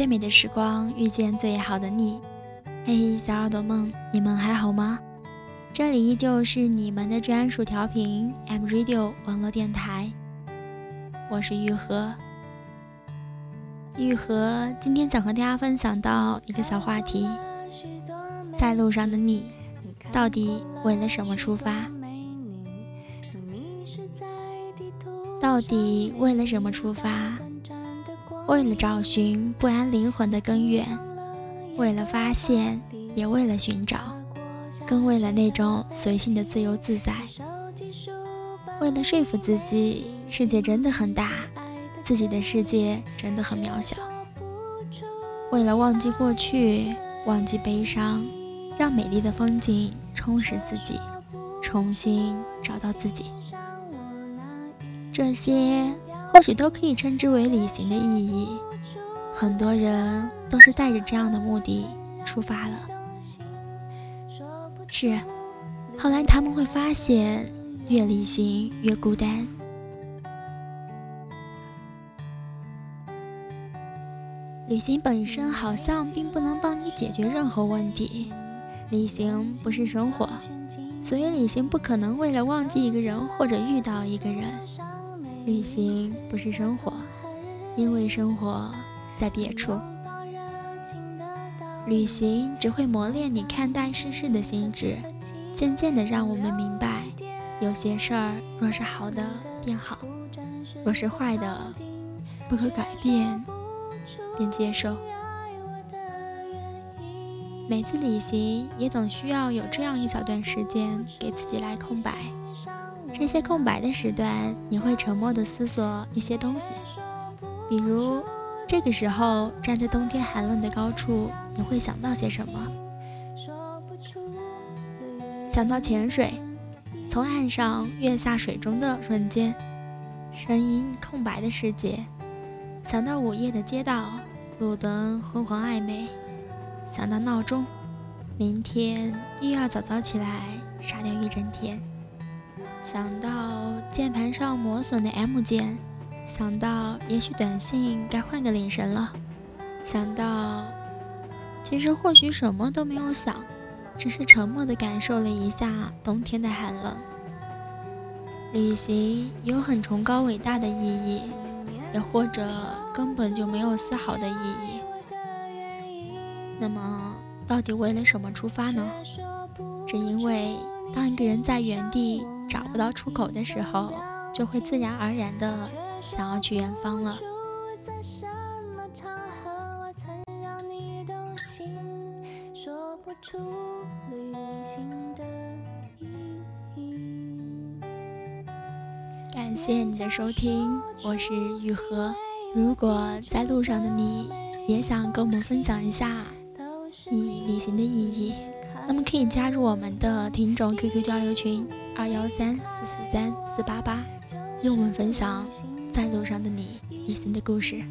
最美的时光，遇见最好的你。嘿，小耳朵们，你们还好吗？这里依旧是你们的专属调频 M Radio 网络电台，我是玉和。玉和今天想和大家分享到一个小话题：在路上的你，到底为了什么出发？到底为了什么出发？为了找寻不安灵魂的根源，为了发现，也为了寻找，更为了那种随性的自由自在。为了说服自己，世界真的很大，自己的世界真的很渺小。为了忘记过去，忘记悲伤，让美丽的风景充实自己，重新找到自己。这些。或许都可以称之为旅行的意义。很多人都是带着这样的目的出发了。是，后来他们会发现，越旅行越孤单。旅行本身好像并不能帮你解决任何问题。旅行不是生活，所以旅行不可能为了忘记一个人或者遇到一个人。旅行不是生活，因为生活在别处。旅行只会磨练你看待世事的心智，渐渐的让我们明白，有些事儿若是好的便好，若是坏的不可改变便接受。每次旅行也总需要有这样一小段时间给自己来空白。这些空白的时段，你会沉默地思索一些东西，比如这个时候站在冬天寒冷的高处，你会想到些什么？想到潜水，从岸上跃下水中的瞬间，声音空白的世界；想到午夜的街道，路灯昏黄暧昧；想到闹钟，明天又要早早起来傻掉一整天。想到键盘上磨损的 M 键，想到也许短信该换个铃声了，想到其实或许什么都没有想，只是沉默地感受了一下冬天的寒冷。旅行有很崇高伟大的意义，也或者根本就没有丝毫的意义。那么，到底为了什么出发呢？只因为当一个人在原地。找不到出口的时候，就会自然而然的想要去远方了。感谢你的收听，我是雨禾。如果在路上的你也想跟我们分享一下你旅行的意义。那么可以加入我们的听众 QQ 交流群二幺三四四三四八八，与我们分享在路上的你一生的故事。